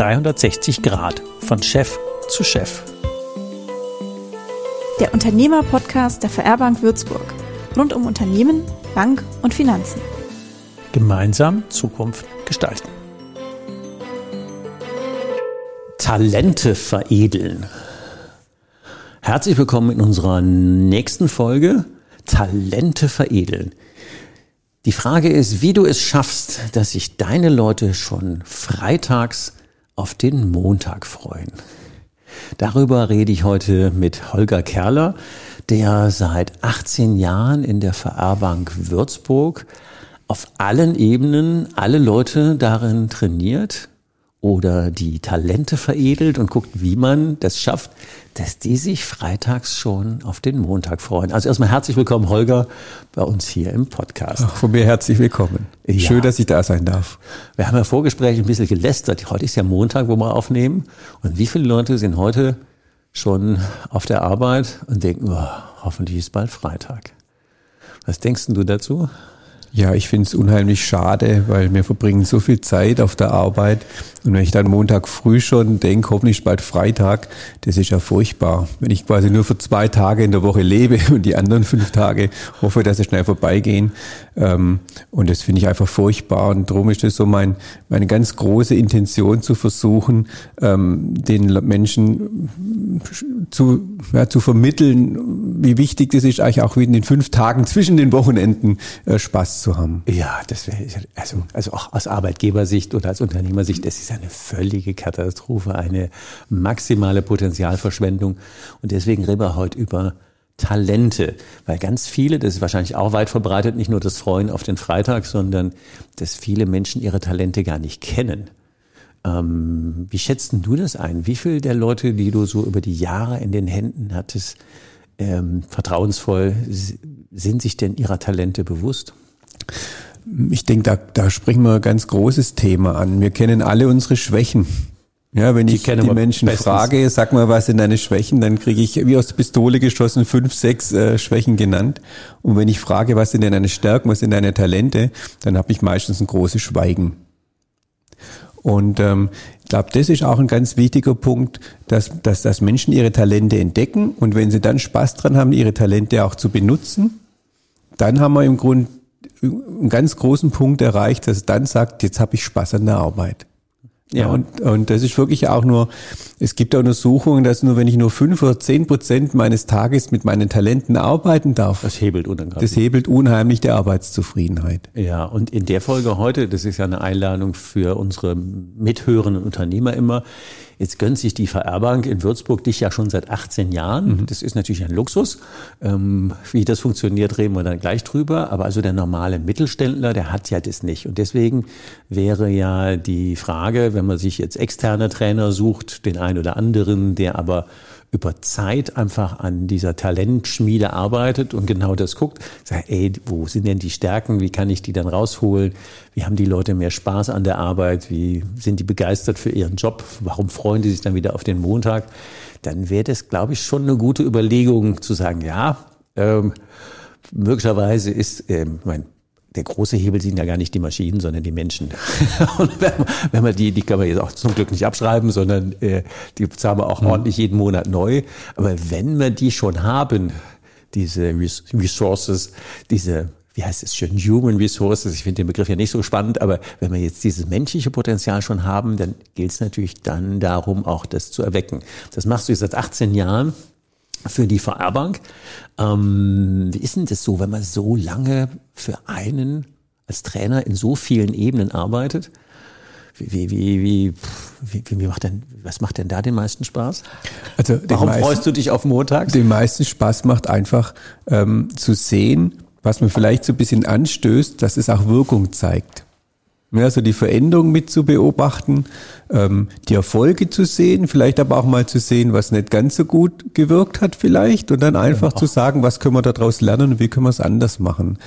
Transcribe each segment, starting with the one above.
360 Grad von Chef zu Chef. Der Unternehmer-Podcast der VR-Bank Würzburg. Rund um Unternehmen, Bank und Finanzen. Gemeinsam Zukunft gestalten. Talente veredeln. Herzlich willkommen in unserer nächsten Folge Talente veredeln. Die Frage ist, wie du es schaffst, dass sich deine Leute schon freitags auf den Montag freuen. Darüber rede ich heute mit Holger Kerler, der seit 18 Jahren in der VR-Bank Würzburg auf allen Ebenen alle Leute darin trainiert, oder die Talente veredelt und guckt, wie man das schafft, dass die sich freitags schon auf den Montag freuen. Also erstmal herzlich willkommen, Holger, bei uns hier im Podcast. Ach, von mir herzlich willkommen. Ja. Schön, dass ich da sein darf. Wir haben ja Vorgespräch ein bisschen gelästert. Heute ist ja Montag, wo wir aufnehmen. Und wie viele Leute sind heute schon auf der Arbeit und denken, oh, hoffentlich ist bald Freitag. Was denkst du dazu? Ja, ich finde es unheimlich schade, weil wir verbringen so viel Zeit auf der Arbeit. Und wenn ich dann Montag früh schon denke, hoffentlich bald Freitag, das ist ja furchtbar. Wenn ich quasi nur für zwei Tage in der Woche lebe und die anderen fünf Tage hoffe, dass sie schnell vorbeigehen. Ähm, und das finde ich einfach furchtbar. Und darum ist es so mein, meine ganz große Intention zu versuchen, ähm, den Menschen zu, ja, zu vermitteln, wie wichtig das ist, eigentlich auch in den fünf Tagen zwischen den Wochenenden äh, Spaß zu haben. Ja, das wäre, also, also auch aus Arbeitgebersicht oder als Unternehmersicht, das ist eine völlige Katastrophe, eine maximale Potenzialverschwendung. Und deswegen reden wir heute über Talente, weil ganz viele, das ist wahrscheinlich auch weit verbreitet, nicht nur das Freuen auf den Freitag, sondern dass viele Menschen ihre Talente gar nicht kennen. Ähm, wie schätzt du das ein? Wie viele der Leute, die du so über die Jahre in den Händen hattest, ähm, vertrauensvoll, sind sich denn ihrer Talente bewusst? Ich denke, da, da sprechen wir ein ganz großes Thema an. Wir kennen alle unsere Schwächen. Ja, wenn die ich die Menschen bestens. frage, sag mal, was sind deine Schwächen, dann kriege ich wie aus der Pistole geschossen fünf, sechs äh, Schwächen genannt. Und wenn ich frage, was sind denn deine Stärken, was sind deine Talente, dann habe ich meistens ein großes Schweigen. Und ähm, ich glaube, das ist auch ein ganz wichtiger Punkt, dass, dass, dass Menschen ihre Talente entdecken und wenn sie dann Spaß dran haben, ihre Talente auch zu benutzen, dann haben wir im Grunde einen ganz großen Punkt erreicht, dass es dann sagt, jetzt habe ich Spaß an der Arbeit. Ja, und, und das ist wirklich auch nur, es gibt auch Untersuchungen, dass nur wenn ich nur fünf oder zehn Prozent meines Tages mit meinen Talenten arbeiten darf. Das hebelt unheimlich. Das hebelt unheimlich die Arbeitszufriedenheit. Ja, und in der Folge heute, das ist ja eine Einladung für unsere mithörenden Unternehmer immer, Jetzt gönnt sich die VR-Bank in Würzburg dich ja schon seit 18 Jahren. Mhm. Das ist natürlich ein Luxus. Ähm, wie das funktioniert, reden wir dann gleich drüber. Aber also der normale Mittelständler, der hat ja das nicht. Und deswegen wäre ja die Frage, wenn man sich jetzt externe Trainer sucht, den einen oder anderen, der aber über Zeit einfach an dieser Talentschmiede arbeitet und genau das guckt, sagt, ey, wo sind denn die Stärken, wie kann ich die dann rausholen, wie haben die Leute mehr Spaß an der Arbeit, wie sind die begeistert für ihren Job, warum freuen die sich dann wieder auf den Montag, dann wäre das, glaube ich, schon eine gute Überlegung zu sagen, ja, ähm, möglicherweise ist, ähm, mein der große Hebel sind ja gar nicht die Maschinen, sondern die Menschen. Und wenn man die, die kann man jetzt auch zum Glück nicht abschreiben, sondern äh, die zahlen wir auch mhm. ordentlich jeden Monat neu. Aber wenn wir die schon haben, diese Resources, diese wie heißt es schön, Human Resources. Ich finde den Begriff ja nicht so spannend, aber wenn wir jetzt dieses menschliche Potenzial schon haben, dann gilt es natürlich dann darum, auch das zu erwecken. Das machst du jetzt seit 18 Jahren für die VR-Bank. Ähm, wie ist denn das so, wenn man so lange für einen als Trainer in so vielen Ebenen arbeitet? Wie, wie, wie, wie, wie, macht denn, was macht denn da den meisten Spaß? Also Warum meisten, freust du dich auf Montag? Den meisten Spaß macht einfach ähm, zu sehen, was man vielleicht so ein bisschen anstößt, dass es auch Wirkung zeigt. Ja, also die Veränderung mit zu beobachten, ähm, die Erfolge zu sehen, vielleicht aber auch mal zu sehen, was nicht ganz so gut gewirkt hat vielleicht und dann einfach ja. zu sagen, was können wir daraus lernen und wie können wir es anders machen.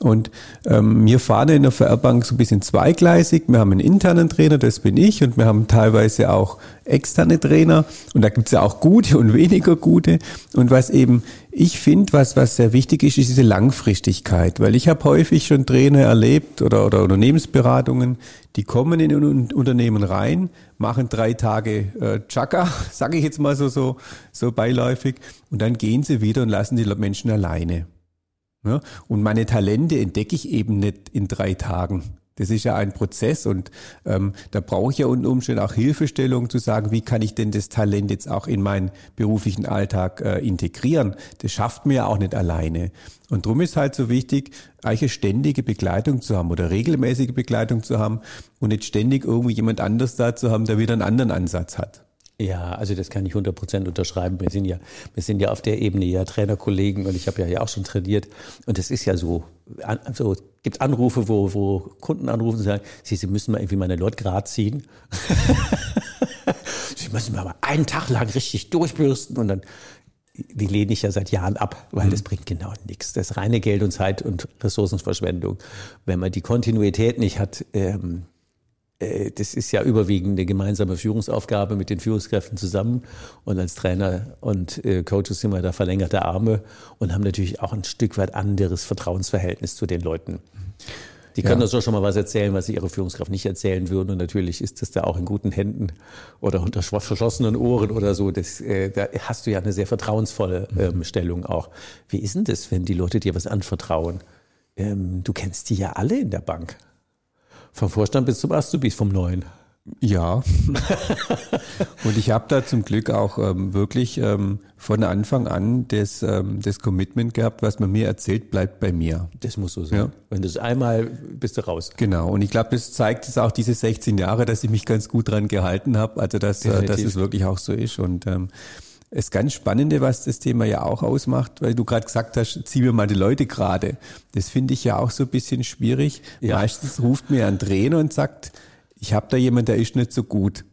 Und ähm, wir fahren in der VR-Bank so ein bisschen zweigleisig. Wir haben einen internen Trainer, das bin ich, und wir haben teilweise auch externe Trainer. Und da gibt's ja auch gute und weniger gute. Und was eben ich finde, was, was sehr wichtig ist, ist diese Langfristigkeit. Weil ich habe häufig schon Trainer erlebt oder, oder Unternehmensberatungen, die kommen in ein Unternehmen rein, machen drei Tage äh, Chaka, sage ich jetzt mal so, so, so beiläufig, und dann gehen sie wieder und lassen die Menschen alleine. Ja? Und meine Talente entdecke ich eben nicht in drei Tagen. Das ist ja ein Prozess und ähm, da brauche ich ja unter Umständen auch Hilfestellung zu sagen, wie kann ich denn das Talent jetzt auch in meinen beruflichen Alltag äh, integrieren. Das schafft mir ja auch nicht alleine. Und darum ist halt so wichtig, eigentlich eine ständige Begleitung zu haben oder regelmäßige Begleitung zu haben und nicht ständig irgendwie jemand anders da zu haben, der wieder einen anderen Ansatz hat. Ja, also das kann ich 100 Prozent unterschreiben. Wir sind ja, wir sind ja auf der Ebene ja Trainerkollegen und ich habe ja, ja auch schon trainiert. Und es ist ja so, also gibt Anrufe, wo, wo Kunden anrufen und sagen, Sie, Sie müssen mal irgendwie meine Leute gerade ziehen. Sie müssen mal einen Tag lang richtig durchbürsten und dann die lehne ich ja seit Jahren ab, weil mhm. das bringt genau nichts. Das reine Geld und Zeit und Ressourcenverschwendung. Wenn man die Kontinuität nicht hat, ähm, äh, das ist ja überwiegend eine gemeinsame Führungsaufgabe mit den Führungskräften zusammen. Und als Trainer und äh, Coaches sind wir da verlängerte Arme und haben natürlich auch ein Stück weit anderes Vertrauensverhältnis zu den Leuten. Die können ja. uns doch schon mal was erzählen, was sie ihre Führungskraft nicht erzählen würden. Und natürlich ist das da auch in guten Händen oder unter verschlossenen Ohren oder so. Das, äh, da hast du ja eine sehr vertrauensvolle ähm, Stellung auch. Wie ist denn das, wenn die Leute dir was anvertrauen? Ähm, du kennst die ja alle in der Bank. Vom Vorstand bis zum Azubis vom Neuen. Ja. und ich habe da zum Glück auch ähm, wirklich ähm, von Anfang an das, ähm, das Commitment gehabt, was man mir erzählt, bleibt bei mir. Das muss so sein. Ja. Wenn du es einmal bist du raus. Genau. Und ich glaube, das zeigt es auch diese 16 Jahre, dass ich mich ganz gut dran gehalten habe. Also dass, äh, dass es wirklich auch so ist. Und ähm, das ganz Spannende, was das Thema ja auch ausmacht, weil du gerade gesagt hast, zieh mir mal die Leute gerade. Das finde ich ja auch so ein bisschen schwierig. Ja. Meistens ruft mir ein Trainer und sagt, ich habe da jemand, der ist nicht so gut.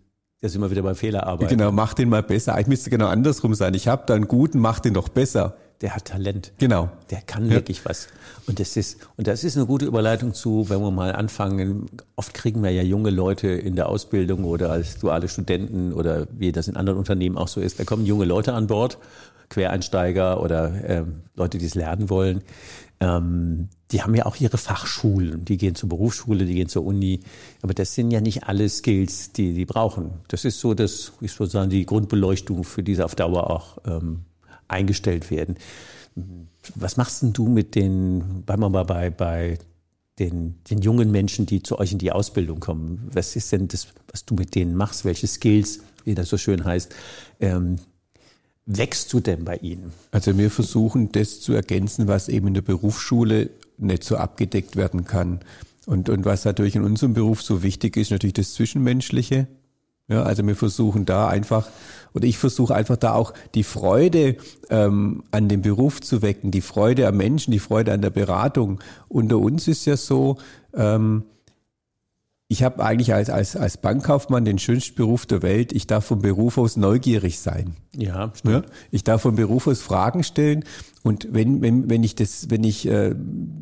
Da sind wir wieder beim Fehlerarbeiten. Genau, mach den mal besser. Ich müsste genau andersrum sein. Ich habe da einen guten, mach den doch besser der hat Talent. Genau. Der kann ja. wirklich was. Und das ist, und das ist eine gute Überleitung zu, wenn wir mal anfangen. Oft kriegen wir ja junge Leute in der Ausbildung oder als duale Studenten oder wie das in anderen Unternehmen auch so ist. Da kommen junge Leute an Bord, Quereinsteiger oder ähm, Leute, die es lernen wollen. Ähm, die haben ja auch ihre Fachschulen. Die gehen zur Berufsschule, die gehen zur Uni. Aber das sind ja nicht alle Skills, die die brauchen. Das ist so, das, ich würde sagen, die Grundbeleuchtung für diese auf Dauer auch ähm, eingestellt werden. Was machst denn du mit den, bleiben wir mal bei, bei den, den jungen Menschen, die zu euch in die Ausbildung kommen? Was ist denn das, was du mit denen machst? Welche Skills, wie das so schön heißt, ähm, wächst du denn bei ihnen? Also wir versuchen das zu ergänzen, was eben in der Berufsschule nicht so abgedeckt werden kann. Und, und was natürlich in unserem Beruf so wichtig ist, natürlich das Zwischenmenschliche. Ja, also wir versuchen da einfach oder ich versuche einfach da auch die Freude ähm, an dem Beruf zu wecken, die Freude am Menschen, die Freude an der Beratung. Unter uns ist ja so, ähm, ich habe eigentlich als, als, als Bankkaufmann den schönsten Beruf der Welt. Ich darf vom Beruf aus neugierig sein. Ja, stimmt. Ja? Ich darf vom Beruf aus Fragen stellen. Und wenn, wenn, wenn ich das, wenn ich äh,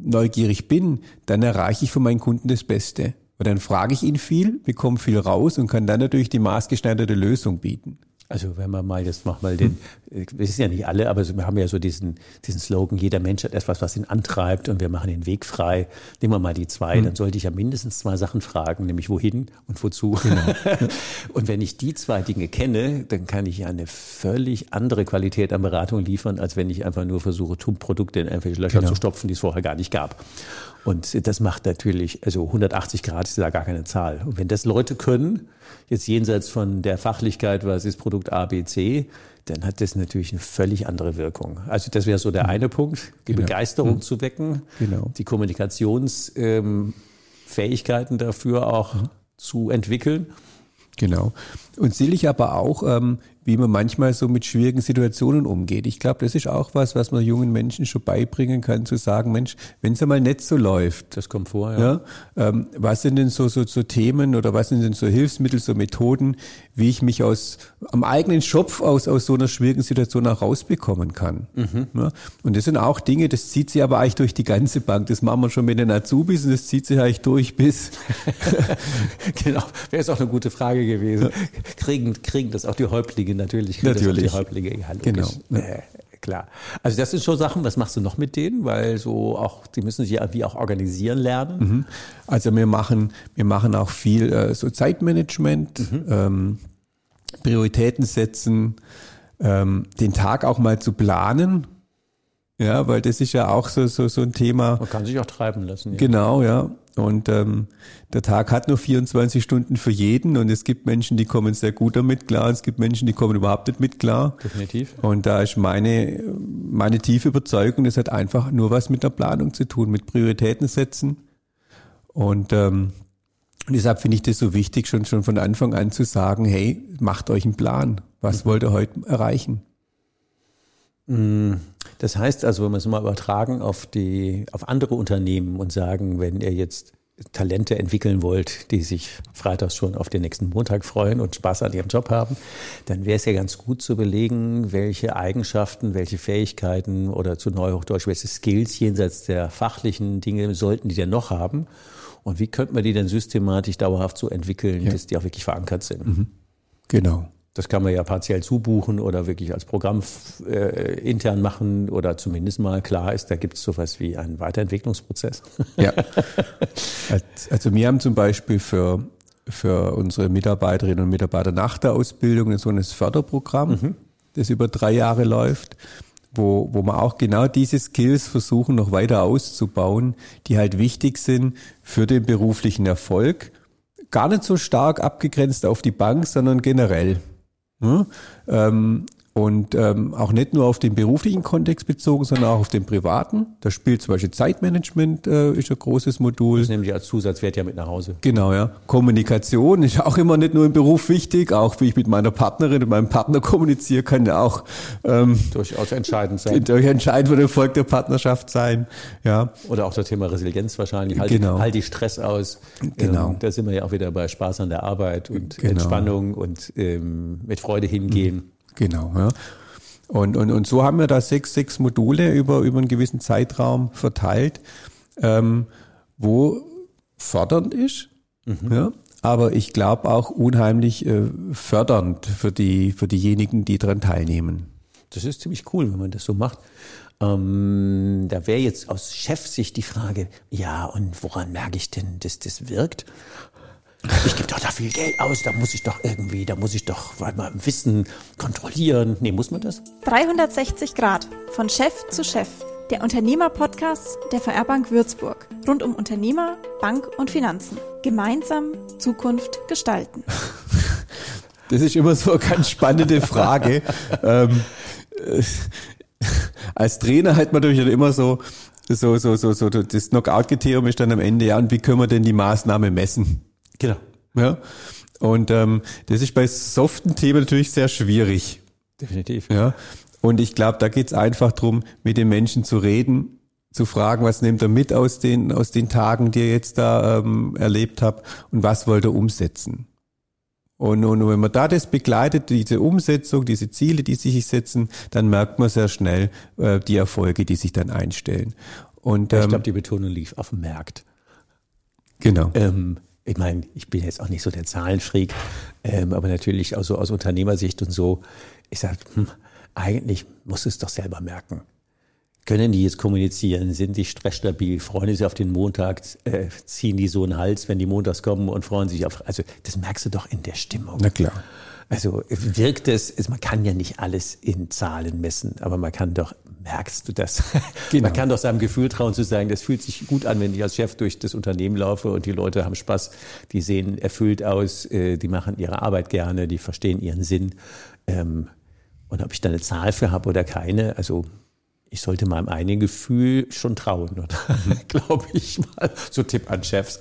neugierig bin, dann erreiche ich von meinen Kunden das Beste. Und dann frage ich ihn viel, bekomme viel raus und kann dann natürlich die maßgeschneiderte Lösung bieten. Also wenn man mal jetzt mach mal den, wir wissen ja nicht alle, aber wir haben ja so diesen, diesen Slogan, jeder Mensch hat etwas, was ihn antreibt und wir machen den Weg frei. Nehmen wir mal die zwei, mhm. dann sollte ich ja mindestens zwei Sachen fragen, nämlich wohin und wozu. Genau. und wenn ich die zwei Dinge kenne, dann kann ich ja eine völlig andere Qualität an Beratung liefern, als wenn ich einfach nur versuche, Produkte in irgendwelche Löcher genau. zu stopfen, die es vorher gar nicht gab. Und das macht natürlich, also 180 Grad ist da gar keine Zahl. Und wenn das Leute können, jetzt jenseits von der Fachlichkeit, was ist Produkt A, B, C, dann hat das natürlich eine völlig andere Wirkung. Also das wäre so der eine Punkt, die genau. Begeisterung mhm. zu wecken, genau. die Kommunikationsfähigkeiten ähm, dafür auch mhm. zu entwickeln. Genau. Und sicherlich aber auch, ähm, wie man manchmal so mit schwierigen Situationen umgeht. Ich glaube, das ist auch was, was man jungen Menschen schon beibringen kann, zu sagen, Mensch, wenn es einmal nicht so läuft. Das kommt vor, ja. ja ähm, was sind denn so, so, so Themen oder was sind denn so Hilfsmittel, so Methoden, wie ich mich aus am eigenen Schopf aus, aus so einer schwierigen Situation auch rausbekommen kann. Mhm. Ja? Und das sind auch Dinge, das zieht sich aber eigentlich durch die ganze Bank. Das machen wir schon mit den Azubis und das zieht sich eigentlich durch bis. genau, wäre jetzt auch eine gute Frage gewesen. Kriegen, kriegen das auch die Häuptlinge natürlich. Natürlich. die Häuptlinge, ja, genau. Äh, klar. Also das sind schon Sachen, was machst du noch mit denen? Weil so auch, die müssen sich wie auch organisieren lernen. Mhm. Also wir machen, wir machen auch viel äh, so Zeitmanagement, mhm. ähm, Prioritäten setzen, ähm, den Tag auch mal zu planen. Ja, weil das ist ja auch so, so, so ein Thema. Man kann sich auch treiben lassen. Ja. Genau, ja. Und ähm, der Tag hat nur 24 Stunden für jeden und es gibt Menschen, die kommen sehr gut damit klar, es gibt Menschen, die kommen überhaupt nicht mit klar. Definitiv. Und da ist meine, meine tiefe Überzeugung, das hat einfach nur was mit der Planung zu tun, mit Prioritäten setzen. Und ähm, deshalb finde ich das so wichtig, schon, schon von Anfang an zu sagen, hey, macht euch einen Plan. Was mhm. wollt ihr heute erreichen? Mm, das heißt also, wenn wir es mal übertragen auf die, auf andere Unternehmen und sagen, wenn ihr jetzt Talente entwickeln wollt, die sich freitags schon auf den nächsten Montag freuen und Spaß an ihrem Job haben, dann wäre es ja ganz gut zu überlegen, welche Eigenschaften, welche Fähigkeiten oder zu Neuhochdeutsch, welche Skills jenseits der fachlichen Dinge sollten die denn noch haben und wie könnte man die denn systematisch dauerhaft so entwickeln, ja. dass die auch wirklich verankert sind. Mhm. Genau. Das kann man ja partiell zubuchen oder wirklich als Programm äh, intern machen oder zumindest mal klar ist, da gibt es sowas wie einen Weiterentwicklungsprozess. Ja. Also wir haben zum Beispiel für, für unsere Mitarbeiterinnen und Mitarbeiter nach der Ausbildung so ein Förderprogramm, mhm. das über drei Jahre läuft, wo, wo wir auch genau diese Skills versuchen noch weiter auszubauen, die halt wichtig sind für den beruflichen Erfolg. Gar nicht so stark abgegrenzt auf die Bank, sondern generell. Ne? Ähm, und ähm, auch nicht nur auf den beruflichen Kontext bezogen, sondern auch auf den privaten. Da spielt zum Beispiel Zeitmanagement äh, ist ein großes Modul. Das nehme ich als Zusatzwert ja mit nach Hause. Genau, ja. Kommunikation ist auch immer nicht nur im Beruf wichtig, auch wie ich mit meiner Partnerin und meinem Partner kommuniziere, kann ja auch ähm, durchaus entscheidend sein. Durch entscheidend für den Erfolg der Partnerschaft sein. Ja. Oder auch das Thema Resilienz wahrscheinlich. Halt, genau. halt die Stress aus. Genau. Ähm, da sind wir ja auch wieder bei Spaß an der Arbeit und genau. Entspannung und ähm, mit Freude hingehen. Mhm. Genau, ja. Und, und, und so haben wir da sechs, sechs Module über, über einen gewissen Zeitraum verteilt, ähm, wo fördernd ist, mhm. ja, aber ich glaube auch unheimlich äh, fördernd für, die, für diejenigen, die daran teilnehmen. Das ist ziemlich cool, wenn man das so macht. Ähm, da wäre jetzt aus Chefsicht die Frage, ja, und woran merke ich denn, dass das wirkt? Ich gebe doch da viel Geld aus, da muss ich doch irgendwie, da muss ich doch mal Wissen kontrollieren. Nee, muss man das? 360 Grad, von Chef zu Chef. Der Unternehmer-Podcast der VR Bank Würzburg. Rund um Unternehmer, Bank und Finanzen. Gemeinsam Zukunft gestalten. Das ist immer so eine ganz spannende Frage. ähm, äh, als Trainer hat man natürlich immer so, so, so, so, so, das Knockout-Kriterium ist dann am Ende, ja, und wie können wir denn die Maßnahme messen? Genau. Ja. Und ähm, das ist bei soften Themen natürlich sehr schwierig. Definitiv. Ja. Und ich glaube, da geht's einfach drum, mit den Menschen zu reden, zu fragen, was nimmt er mit aus den, aus den Tagen, die er jetzt da ähm, erlebt hat und was wollte er umsetzen. Und, und wenn man da das begleitet, diese Umsetzung, diese Ziele, die sich setzen, dann merkt man sehr schnell äh, die Erfolge, die sich dann einstellen. Und, ähm, ich glaube, die Betonung lief auf dem Markt. Genau. Ähm, ich meine, ich bin jetzt auch nicht so der Zahlenfreak, ähm, aber natürlich auch so aus Unternehmersicht und so, ich sage, hm, eigentlich muss es doch selber merken. Können die jetzt kommunizieren? Sind die stressstabil? Freuen die sich auf den Montag? Äh, ziehen die so einen Hals, wenn die montags kommen und freuen sich auf, also das merkst du doch in der Stimmung. Na klar. Also wirkt es, man kann ja nicht alles in Zahlen messen, aber man kann doch, merkst du das? Genau. Man kann doch seinem Gefühl trauen zu sagen, das fühlt sich gut an, wenn ich als Chef durch das Unternehmen laufe und die Leute haben Spaß, die sehen erfüllt aus, äh, die machen ihre Arbeit gerne, die verstehen ihren Sinn. Ähm, und ob ich da eine Zahl für habe oder keine, also ich sollte meinem eigenen Gefühl schon trauen, mhm. glaube ich mal. So Tipp an Chefs.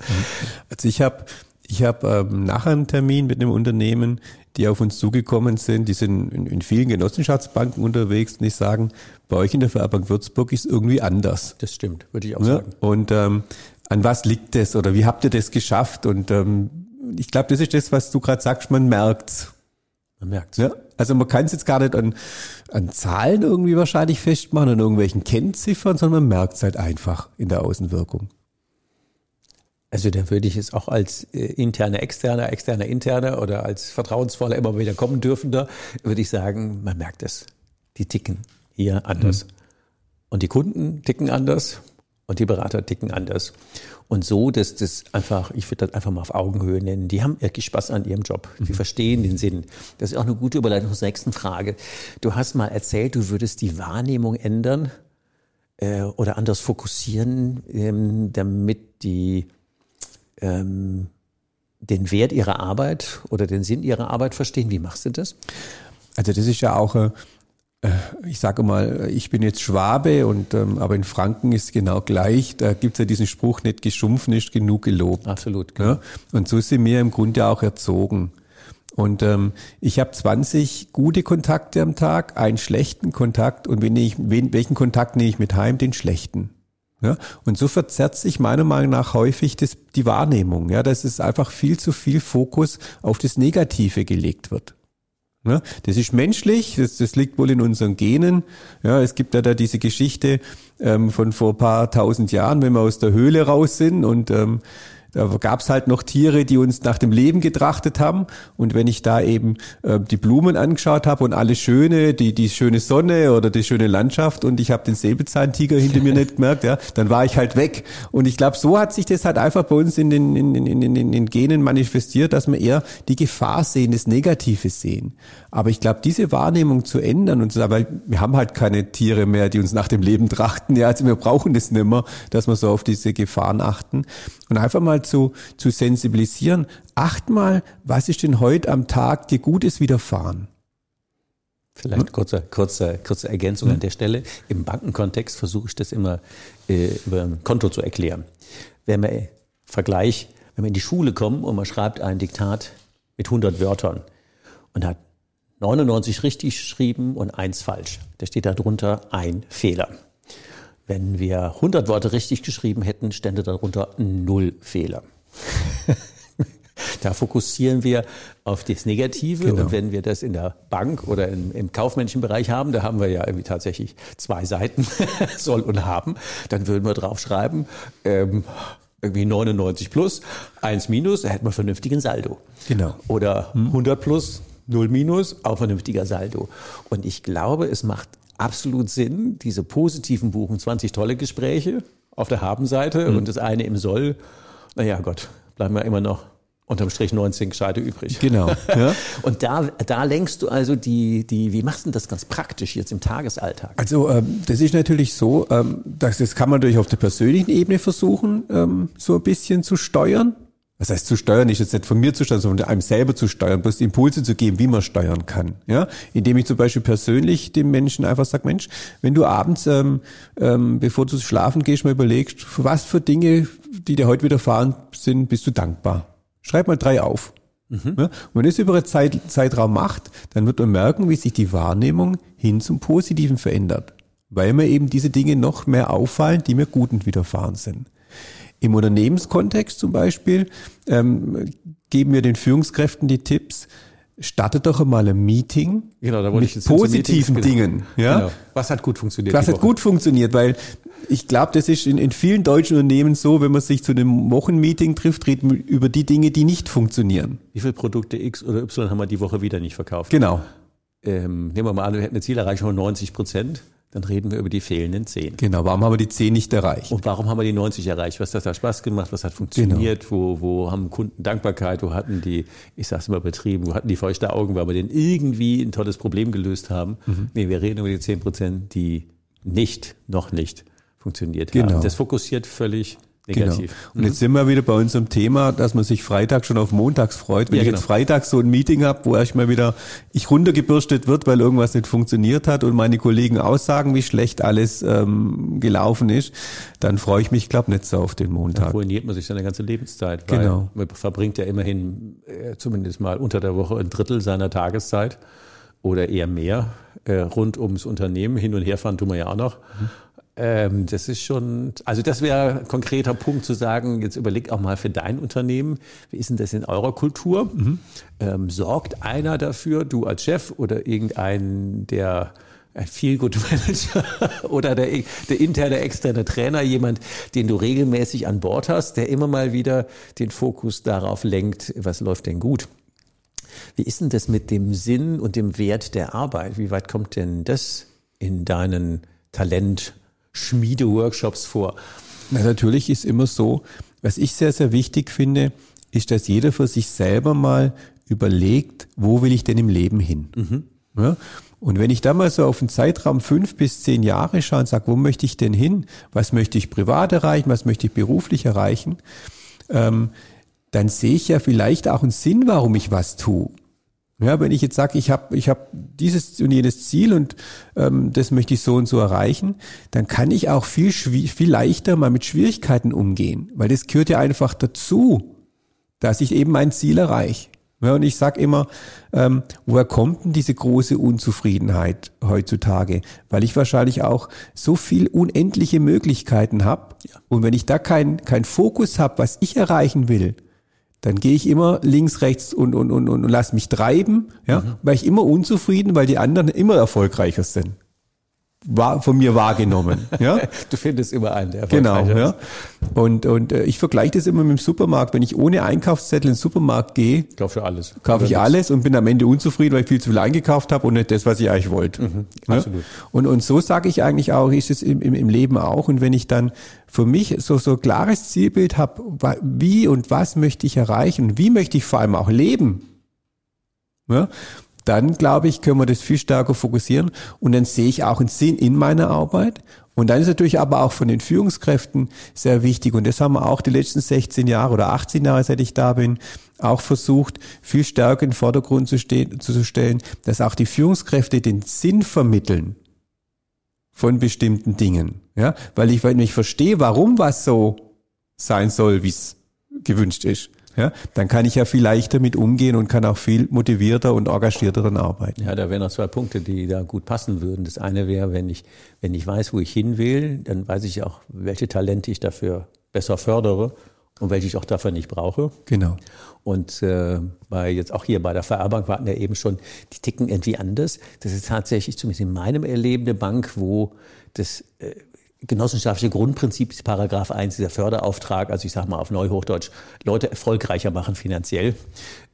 Also ich habe ich habe ähm, nach einem Termin mit einem Unternehmen die auf uns zugekommen sind, die sind in, in vielen Genossenschaftsbanken unterwegs und die sagen, bei euch in der Verbank Würzburg ist irgendwie anders. Das stimmt, würde ich auch ja? sagen. Und ähm, an was liegt das oder wie habt ihr das geschafft? Und ähm, ich glaube, das ist das, was du gerade sagst, man merkt's. Man merkt's. Ja? Also man kann es jetzt gar nicht an, an Zahlen irgendwie wahrscheinlich festmachen, an irgendwelchen Kennziffern, sondern man merkt es halt einfach in der Außenwirkung. Also dann würde ich es auch als äh, interne, externe, externe, interne oder als vertrauensvoller, immer wieder kommen dürfender, würde ich sagen, man merkt es. Die ticken hier anders. Mhm. Und die Kunden ticken anders und die Berater ticken anders. Und so, dass das einfach, ich würde das einfach mal auf Augenhöhe nennen. Die haben wirklich Spaß an ihrem Job. Die mhm. verstehen den Sinn. Das ist auch eine gute Überleitung zur nächsten Frage. Du hast mal erzählt, du würdest die Wahrnehmung ändern äh, oder anders fokussieren, ähm, damit die ähm, den Wert ihrer Arbeit oder den Sinn ihrer Arbeit verstehen. Wie machst du das? Also das ist ja auch, äh, ich sage mal, ich bin jetzt Schwabe und ähm, aber in Franken ist genau gleich. Da gibt's ja diesen Spruch, nicht geschumpft, nicht genug gelobt. Absolut. Ja? Und so sind wir im Grunde auch erzogen. Und ähm, ich habe 20 gute Kontakte am Tag, einen schlechten Kontakt und wenn ich, wen, welchen Kontakt nehme ich mit heim? Den schlechten. Ja, und so verzerrt sich meiner Meinung nach häufig das, die Wahrnehmung, ja, dass es einfach viel zu viel Fokus auf das Negative gelegt wird. Ja, das ist menschlich, das, das liegt wohl in unseren Genen. Ja, es gibt ja da diese Geschichte ähm, von vor paar tausend Jahren, wenn wir aus der Höhle raus sind und ähm, da gab es halt noch Tiere, die uns nach dem Leben getrachtet haben. Und wenn ich da eben äh, die Blumen angeschaut habe und alles Schöne, die, die schöne Sonne oder die schöne Landschaft und ich habe den Säbelzahntiger hinter mir nicht gemerkt, ja, dann war ich halt weg. Und ich glaube, so hat sich das halt einfach bei uns in den, in, in, in, in den Genen manifestiert, dass wir eher die Gefahr sehen, das Negative sehen. Aber ich glaube, diese Wahrnehmung zu ändern und zu sagen, weil wir haben halt keine Tiere mehr, die uns nach dem Leben trachten, ja, also wir brauchen das nicht mehr, dass wir so auf diese Gefahren achten und einfach mal zu, zu sensibilisieren. Acht mal, was ist denn heute am Tag dir Gutes widerfahren? Vielleicht hm? kurze, kurze, kurze Ergänzung hm? an der Stelle. Im Bankenkontext versuche ich das immer äh, über ein Konto zu erklären. Wenn man äh, Vergleich, wenn man in die Schule kommt und man schreibt ein Diktat mit 100 Wörtern und hat 99 richtig geschrieben und eins falsch. Da steht darunter ein Fehler. Wenn wir 100 Worte richtig geschrieben hätten, stände darunter null Fehler. da fokussieren wir auf das Negative. Genau. Und wenn wir das in der Bank oder im, im kaufmännischen Bereich haben, da haben wir ja irgendwie tatsächlich zwei Seiten soll und haben, dann würden wir draufschreiben, ähm, irgendwie 99 plus, 1 minus, da hätten wir vernünftigen Saldo. Genau. Oder 100 hm. plus, 0 minus, auch vernünftiger Saldo. Und ich glaube, es macht absolut Sinn, diese positiven Buchen, 20 tolle Gespräche auf der Habenseite mhm. und das eine im Soll. Naja, Gott, bleiben wir immer noch unterm Strich 19 Gescheite übrig. Genau. Ja. und da, da lenkst du also die, die, wie machst du das ganz praktisch jetzt im Tagesalltag? Also ähm, das ist natürlich so, ähm, dass das kann man natürlich auf der persönlichen Ebene versuchen, ähm, so ein bisschen zu steuern was heißt zu steuern, ist jetzt nicht von mir zu steuern, sondern einem selber zu steuern, bloß Impulse zu geben, wie man steuern kann. Ja, indem ich zum Beispiel persönlich dem Menschen einfach sage, Mensch, wenn du abends, ähm, ähm, bevor du schlafen gehst, mal überlegst, für was für Dinge, die dir heute widerfahren sind, bist du dankbar. Schreib mal drei auf. Mhm. Ja, und wenn das über einen Zeit, Zeitraum macht, dann wird man merken, wie sich die Wahrnehmung hin zum Positiven verändert. Weil mir eben diese Dinge noch mehr auffallen, die mir gut und widerfahren sind. Im Unternehmenskontext zum Beispiel ähm, geben wir den Führungskräften die Tipps, startet doch einmal ein Meeting genau, mit positiven Meetings, genau. Dingen. Ja? Genau. Was hat gut funktioniert? Was hat gut funktioniert, weil ich glaube, das ist in, in vielen deutschen Unternehmen so, wenn man sich zu einem Wochenmeeting trifft, reden wir über die Dinge, die nicht funktionieren. Wie viele Produkte X oder Y haben wir die Woche wieder nicht verkauft? Genau. Ähm, nehmen wir mal an, wir hätten eine Zielerreichung von 90 Prozent dann reden wir über die fehlenden 10. Genau, warum haben wir die 10 nicht erreicht? Und warum haben wir die 90 erreicht? Was hat da Spaß gemacht? Was hat funktioniert? Genau. Wo, wo haben Kunden Dankbarkeit? Wo hatten die, ich sag's mal betrieben, wo hatten die feuchte Augen, weil wir denen irgendwie ein tolles Problem gelöst haben? Mhm. Nee, wir reden über die 10 Prozent, die nicht, noch nicht funktioniert genau. haben. Das fokussiert völlig negativ. Genau. Und jetzt sind wir wieder bei unserem Thema, dass man sich Freitag schon auf Montags freut. Wenn ja, ich genau. jetzt Freitag so ein Meeting habe, wo erstmal wieder ich runtergebürstet wird, weil irgendwas nicht funktioniert hat und meine Kollegen aussagen, wie schlecht alles ähm, gelaufen ist, dann freue ich mich, glaube nicht so auf den Montag. Da ruiniert man sich seine ganze Lebenszeit, weil genau. man verbringt ja immerhin äh, zumindest mal unter der Woche ein Drittel seiner Tageszeit oder eher mehr äh, rund ums Unternehmen. Hin und her fahren tun wir ja auch noch. Mhm. Ähm, das ist schon, also das wäre ein konkreter Punkt zu sagen, jetzt überleg auch mal für dein Unternehmen, wie ist denn das in eurer Kultur? Mhm. Ähm, sorgt einer dafür, du als Chef oder irgendein, der ein gut Manager oder der, der interne, externe Trainer, jemand, den du regelmäßig an Bord hast, der immer mal wieder den Fokus darauf lenkt, was läuft denn gut? Wie ist denn das mit dem Sinn und dem Wert der Arbeit? Wie weit kommt denn das in deinen Talent- Schmiedeworkshops vor? Na, natürlich ist immer so, was ich sehr, sehr wichtig finde, ist, dass jeder für sich selber mal überlegt, wo will ich denn im Leben hin? Mhm. Ja? Und wenn ich da mal so auf einen Zeitraum fünf bis zehn Jahre schaue und sage, wo möchte ich denn hin? Was möchte ich privat erreichen? Was möchte ich beruflich erreichen? Ähm, dann sehe ich ja vielleicht auch einen Sinn, warum ich was tue. Ja, wenn ich jetzt sage, ich habe ich hab dieses und jenes Ziel und ähm, das möchte ich so und so erreichen, dann kann ich auch viel, viel leichter mal mit Schwierigkeiten umgehen, weil das gehört ja einfach dazu, dass ich eben mein Ziel erreiche. Ja, und ich sag immer, ähm, woher kommt denn diese große Unzufriedenheit heutzutage? Weil ich wahrscheinlich auch so viel unendliche Möglichkeiten habe. Ja. Und wenn ich da keinen kein Fokus habe, was ich erreichen will, dann gehe ich immer links, rechts und, und, und, und, und lass mich treiben, ja, mhm. weil ich immer unzufrieden, weil die anderen immer erfolgreicher sind von mir wahrgenommen. Ja? du findest immer einen, der Genau, ja. Und, und äh, ich vergleiche das immer mit dem Supermarkt. Wenn ich ohne Einkaufszettel in den Supermarkt gehe, kaufe alles. Kaufe ich alles und bin am Ende unzufrieden, weil ich viel zu viel eingekauft habe und nicht das, was ich eigentlich wollte. Mhm, ja? Absolut. Und, und so sage ich eigentlich auch, ist es im, im, im Leben auch. Und wenn ich dann für mich so so klares Zielbild habe, wie und was möchte ich erreichen und wie möchte ich vor allem auch leben, ja, dann glaube ich, können wir das viel stärker fokussieren und dann sehe ich auch einen Sinn in meiner Arbeit. Und dann ist natürlich aber auch von den Führungskräften sehr wichtig und das haben wir auch die letzten 16 Jahre oder 18 Jahre, seit ich da bin, auch versucht, viel stärker in den Vordergrund zu, stehen, zu stellen, dass auch die Führungskräfte den Sinn vermitteln von bestimmten Dingen. Ja, weil ich, wenn ich verstehe, warum was so sein soll, wie es gewünscht ist, ja, dann kann ich ja viel leichter mit umgehen und kann auch viel motivierter und engagierter dann arbeiten. Ja, da wären noch zwei Punkte, die da gut passen würden. Das eine wäre, wenn ich, wenn ich weiß, wo ich hin will, dann weiß ich auch, welche Talente ich dafür besser fördere und welche ich auch dafür nicht brauche. Genau. Und äh, bei jetzt auch hier bei der VR-Bank warten ja eben schon, die ticken irgendwie anders. Das ist tatsächlich zumindest in meinem Erleben eine Bank, wo das äh, genossenschaftliche Grundprinzip ist Paragraph 1, dieser Förderauftrag, also ich sage mal auf Neuhochdeutsch, Leute erfolgreicher machen finanziell,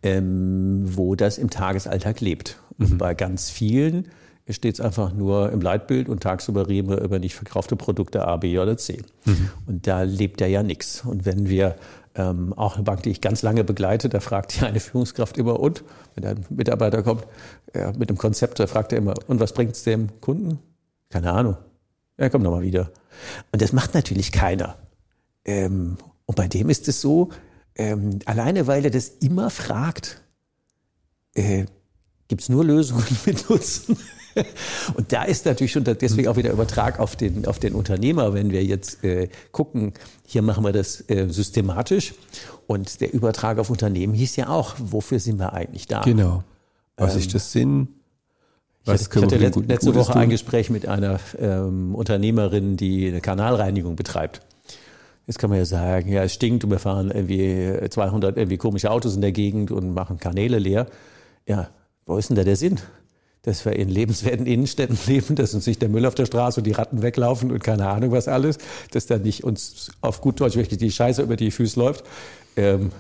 ähm, wo das im Tagesalltag lebt. Und mhm. bei ganz vielen steht es einfach nur im Leitbild und tagsüber reden wir über nicht verkaufte Produkte A, B oder C. Mhm. Und da lebt er ja nichts. Und wenn wir ähm, auch eine Bank, die ich ganz lange begleite, da fragt die eine Führungskraft immer, und wenn ein Mitarbeiter kommt ja, mit einem Konzept, da fragt er immer, und was bringt es dem Kunden? Keine Ahnung. Ja, komm nochmal wieder. Und das macht natürlich keiner. Ähm, und bei dem ist es so, ähm, alleine weil er das immer fragt, äh, gibt nur Lösungen mit Nutzen. Und da ist natürlich schon deswegen auch wieder Übertrag auf den, auf den Unternehmer, wenn wir jetzt äh, gucken, hier machen wir das äh, systematisch. Und der Übertrag auf Unternehmen hieß ja auch, wofür sind wir eigentlich da? Genau. Was ähm, ist das Sinn? Was ich hatte letzte, letzte Woche tun? ein Gespräch mit einer ähm, Unternehmerin, die eine Kanalreinigung betreibt. Jetzt kann man ja sagen, ja, es stinkt und wir fahren irgendwie 200 irgendwie komische Autos in der Gegend und machen Kanäle leer. Ja, wo ist denn da der Sinn? Dass wir in lebenswerten Innenstädten leben, dass uns nicht der Müll auf der Straße und die Ratten weglaufen und keine Ahnung was alles, dass da nicht uns auf gut Deutsch wirklich die Scheiße über die Füße läuft. Ähm,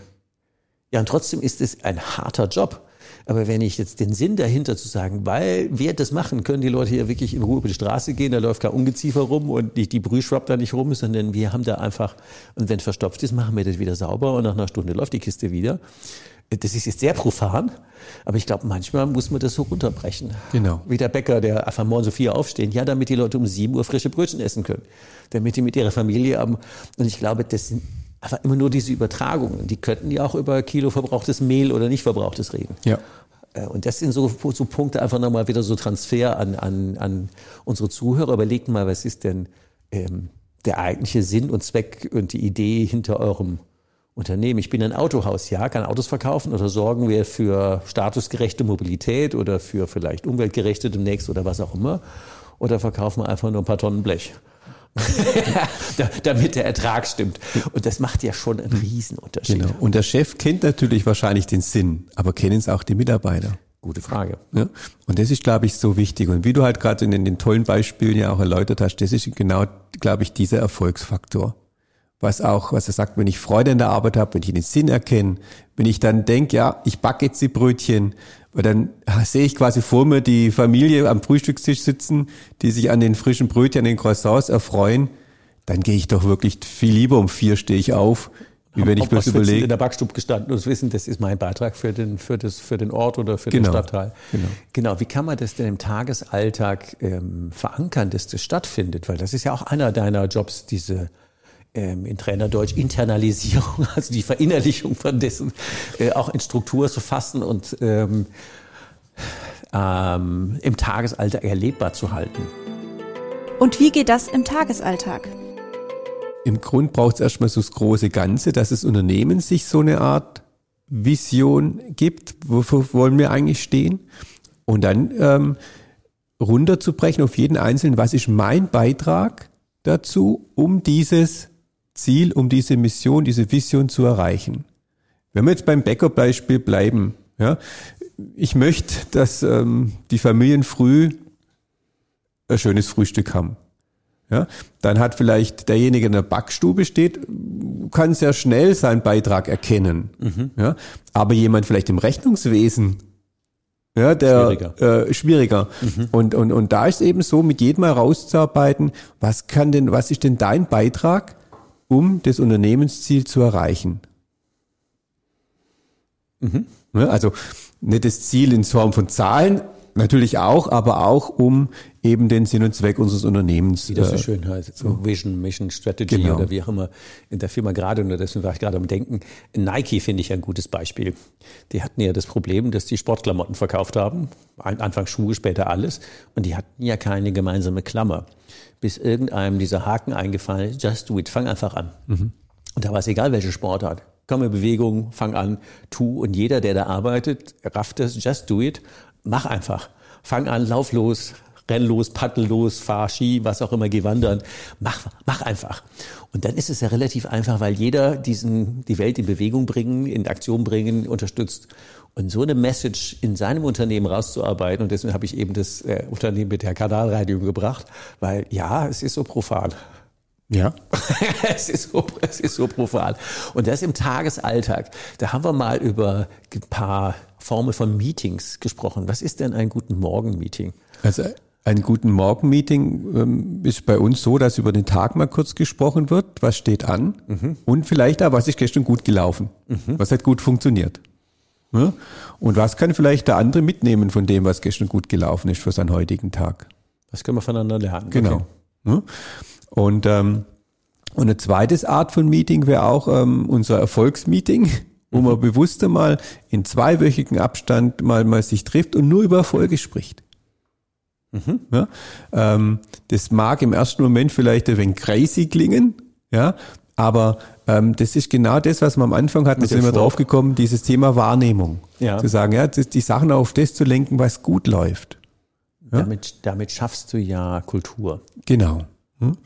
ja, und trotzdem ist es ein harter Job. Aber wenn ich jetzt den Sinn dahinter zu sagen, weil wir das machen, können die Leute hier wirklich in Ruhe über die Straße gehen, da läuft kein Ungeziefer rum und nicht die Brühe schwappt da nicht rum, sondern wir haben da einfach, und wenn verstopft ist, machen wir das wieder sauber und nach einer Stunde läuft die Kiste wieder. Das ist jetzt sehr profan, aber ich glaube, manchmal muss man das so runterbrechen. Genau. Wie der Bäcker, der einfach morgen so vier aufstehen. Ja, damit die Leute um sieben Uhr frische Brötchen essen können. Damit die mit ihrer Familie haben. Und ich glaube, das sind einfach immer nur diese Übertragungen. Die könnten ja auch über Kilo verbrauchtes Mehl oder nicht verbrauchtes reden. Ja. Äh, und das sind so, so Punkte, einfach nochmal wieder so Transfer an, an, an unsere Zuhörer. Überlegt mal, was ist denn ähm, der eigentliche Sinn und Zweck und die Idee hinter eurem Unternehmen. Ich bin ein Autohaus, ja, kann Autos verkaufen oder sorgen wir für statusgerechte Mobilität oder für vielleicht umweltgerechte demnächst oder was auch immer. Oder verkaufen wir einfach nur ein paar Tonnen Blech. damit der Ertrag stimmt. Und das macht ja schon einen Riesenunterschied. Genau. Und der Chef kennt natürlich wahrscheinlich den Sinn, aber kennen es auch die Mitarbeiter? Gute Frage. Ja? Und das ist, glaube ich, so wichtig. Und wie du halt gerade in den tollen Beispielen ja auch erläutert hast, das ist genau, glaube ich, dieser Erfolgsfaktor was auch, was er sagt, wenn ich Freude in der Arbeit habe, wenn ich den Sinn erkenne, wenn ich dann denke, ja, ich backe jetzt die Brötchen, weil dann sehe ich quasi vor mir die Familie am Frühstückstisch sitzen, die sich an den frischen Brötchen, an den Croissants erfreuen, dann gehe ich doch wirklich viel lieber um vier stehe ich auf, wie wenn ich bloß überlege. in der Backstube gestanden und wissen, das ist mein Beitrag für den, für das, für den Ort oder für genau. den Stadtteil. Genau. genau. Wie kann man das denn im Tagesalltag ähm, verankern, dass das stattfindet? Weil das ist ja auch einer deiner Jobs, diese ähm, in Trainerdeutsch Internalisierung, also die Verinnerlichung von dessen äh, auch in Struktur zu fassen und ähm, ähm, im Tagesalltag erlebbar zu halten. Und wie geht das im Tagesalltag? Im Grund braucht es erstmal so das große Ganze, dass das Unternehmen sich so eine Art Vision gibt, wofür wollen wir eigentlich stehen? Und dann ähm, runterzubrechen auf jeden Einzelnen, was ist mein Beitrag dazu, um dieses Ziel, um diese Mission, diese Vision zu erreichen. Wenn wir jetzt beim Bäckerbeispiel bleiben, ja, ich möchte, dass ähm, die Familien früh ein schönes Frühstück haben. Ja, dann hat vielleicht derjenige der in der Backstube steht, kann sehr schnell seinen Beitrag erkennen. Mhm. Ja, aber jemand vielleicht im Rechnungswesen, ja, der schwieriger. Äh, schwieriger. Mhm. Und, und, und da ist eben so, mit jedem herauszuarbeiten, was kann denn, was ist denn dein Beitrag um das Unternehmensziel zu erreichen. Mhm. Also nicht das Ziel in Form von Zahlen, natürlich auch, aber auch um eben den Sinn und Zweck unseres Unternehmens. Wie das so äh, schön heißt, so Vision, Mission, Strategy genau. oder wie auch immer in der Firma gerade, und deswegen war ich gerade am Denken, Nike finde ich ein gutes Beispiel. Die hatten ja das Problem, dass die Sportklamotten verkauft haben, Anfang Schuhe, später alles, und die hatten ja keine gemeinsame Klammer bis irgendeinem dieser Haken eingefallen ist, just do it, fang einfach an. Mhm. Und da war es egal, welche Sportart. Komm in Bewegung, fang an, tu. Und jeder, der da arbeitet, rafft es, just do it, mach einfach. Fang an, lauf los, renn los, paddel los, fahr Ski, was auch immer, geh wandern. Mach, mach einfach. Und dann ist es ja relativ einfach, weil jeder diesen, die Welt in Bewegung bringen, in Aktion bringen, unterstützt. Und so eine Message in seinem Unternehmen rauszuarbeiten, und deswegen habe ich eben das äh, Unternehmen mit der Kanalreinigung gebracht, weil ja, es ist so profan. Ja. es, ist so, es ist so profan. Und das im Tagesalltag. Da haben wir mal über ein paar Formen von Meetings gesprochen. Was ist denn ein Guten Morgen-Meeting? Also ein Guten Morgen-Meeting ähm, ist bei uns so, dass über den Tag mal kurz gesprochen wird, was steht an mhm. und vielleicht auch, was ist gestern gut gelaufen, mhm. was hat gut funktioniert. Ja? Und was kann vielleicht der andere mitnehmen von dem, was gestern gut gelaufen ist für seinen heutigen Tag? Was können wir voneinander lernen? Genau. Okay. Ja? Und, ähm, und eine zweite Art von Meeting wäre auch ähm, unser Erfolgsmeeting, wo man mhm. bewusster mal in zweiwöchigen Abstand mal, mal sich trifft und nur über Erfolge spricht. Mhm. Ja? Ähm, das mag im ersten Moment vielleicht ein wenig crazy klingen, ja, aber ähm, das ist genau das, was wir am Anfang hatten, da sind wir drauf gekommen, dieses Thema Wahrnehmung. Ja. Zu sagen, ja, die Sachen auf das zu lenken, was gut läuft. Ja? Damit, damit schaffst du ja Kultur. Genau. Hm?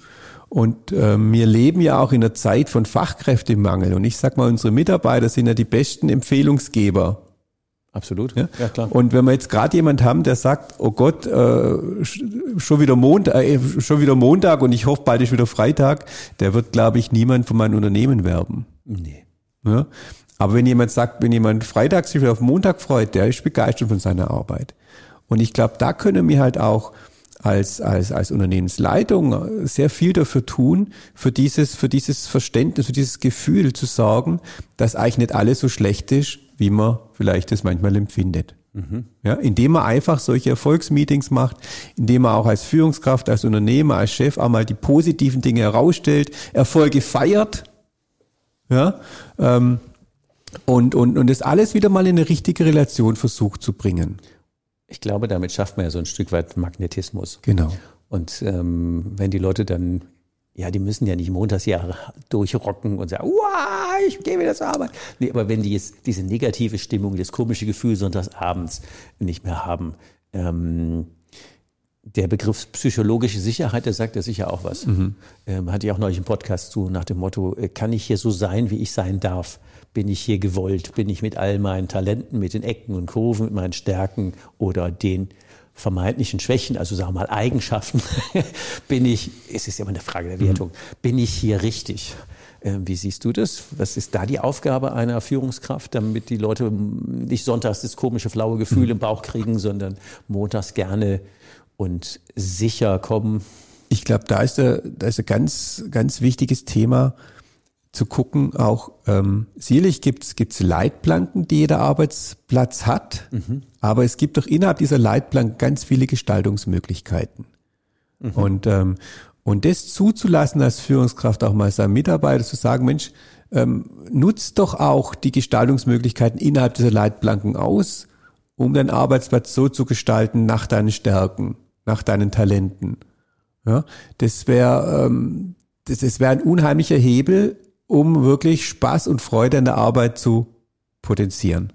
Und äh, wir leben ja auch in einer Zeit von Fachkräftemangel. Und ich sag mal, unsere Mitarbeiter sind ja die besten Empfehlungsgeber Absolut. Ja? ja, klar. Und wenn wir jetzt gerade jemand haben, der sagt, oh Gott, äh, schon wieder Montag, äh, schon wieder Montag und ich hoffe, bald ist wieder Freitag, der wird, glaube ich, niemand von meinem Unternehmen werben. Nee. Ja? Aber wenn jemand sagt, wenn jemand freitags sich auf Montag freut, der ist begeistert von seiner Arbeit. Und ich glaube, da können wir halt auch als, als, als Unternehmensleitung sehr viel dafür tun, für dieses, für dieses Verständnis, für dieses Gefühl zu sorgen, dass eigentlich nicht alles so schlecht ist, wie man vielleicht es manchmal empfindet. Mhm. Ja, indem man einfach solche Erfolgsmeetings macht, indem man auch als Führungskraft, als Unternehmer, als Chef auch mal die positiven Dinge herausstellt, Erfolge feiert, ja, ähm, und, und, und das alles wieder mal in eine richtige Relation versucht zu bringen. Ich glaube, damit schafft man ja so ein Stück weit Magnetismus. Genau. Und ähm, wenn die Leute dann, ja, die müssen ja nicht Montagsjahre durchrocken und sagen, wow, ich gehe wieder zur Arbeit. Nee, aber wenn die jetzt diese negative Stimmung, das komische Gefühl sonntagsabends nicht mehr haben, ähm, der Begriff psychologische Sicherheit, der sagt ja sicher auch was. Mhm. Ähm, hatte ich auch neulich einen Podcast zu nach dem Motto, äh, kann ich hier so sein, wie ich sein darf? bin ich hier gewollt, bin ich mit all meinen Talenten, mit den Ecken und Kurven, mit meinen Stärken oder den vermeintlichen Schwächen, also sagen wir mal Eigenschaften, bin ich, es ist ja immer eine Frage der Wertung, mhm. bin ich hier richtig? Ähm, wie siehst du das? Was ist da die Aufgabe einer Führungskraft, damit die Leute nicht sonntags das komische flaue Gefühl mhm. im Bauch kriegen, sondern montags gerne und sicher kommen? Ich glaube, da ist, da ist ein ganz, ganz wichtiges Thema, zu gucken, auch ähm, sicherlich gibt es Leitplanken, die jeder Arbeitsplatz hat, mhm. aber es gibt doch innerhalb dieser Leitplanken ganz viele Gestaltungsmöglichkeiten. Mhm. Und, ähm, und das zuzulassen als Führungskraft auch mal seinem Mitarbeiter zu sagen, Mensch, ähm, nutzt doch auch die Gestaltungsmöglichkeiten innerhalb dieser Leitplanken aus, um deinen Arbeitsplatz so zu gestalten nach deinen Stärken, nach deinen Talenten. Ja, das wäre ähm, das, das wäre ein unheimlicher Hebel, um wirklich Spaß und Freude an der Arbeit zu potenzieren.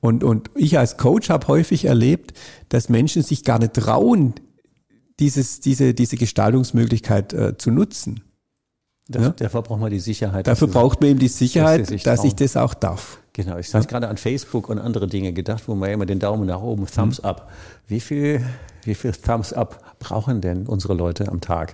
Und, und ich als Coach habe häufig erlebt, dass Menschen sich gar nicht trauen, dieses, diese, diese Gestaltungsmöglichkeit äh, zu nutzen. Das, ja? Dafür braucht man die Sicherheit. Dafür braucht man eben die Sicherheit, dass, dass ich das auch darf. Genau, ich habe ja? gerade an Facebook und andere Dinge gedacht, wo man immer den Daumen nach oben, Thumbs mhm. up. Wie viel, wie viel Thumbs up brauchen denn unsere Leute am Tag?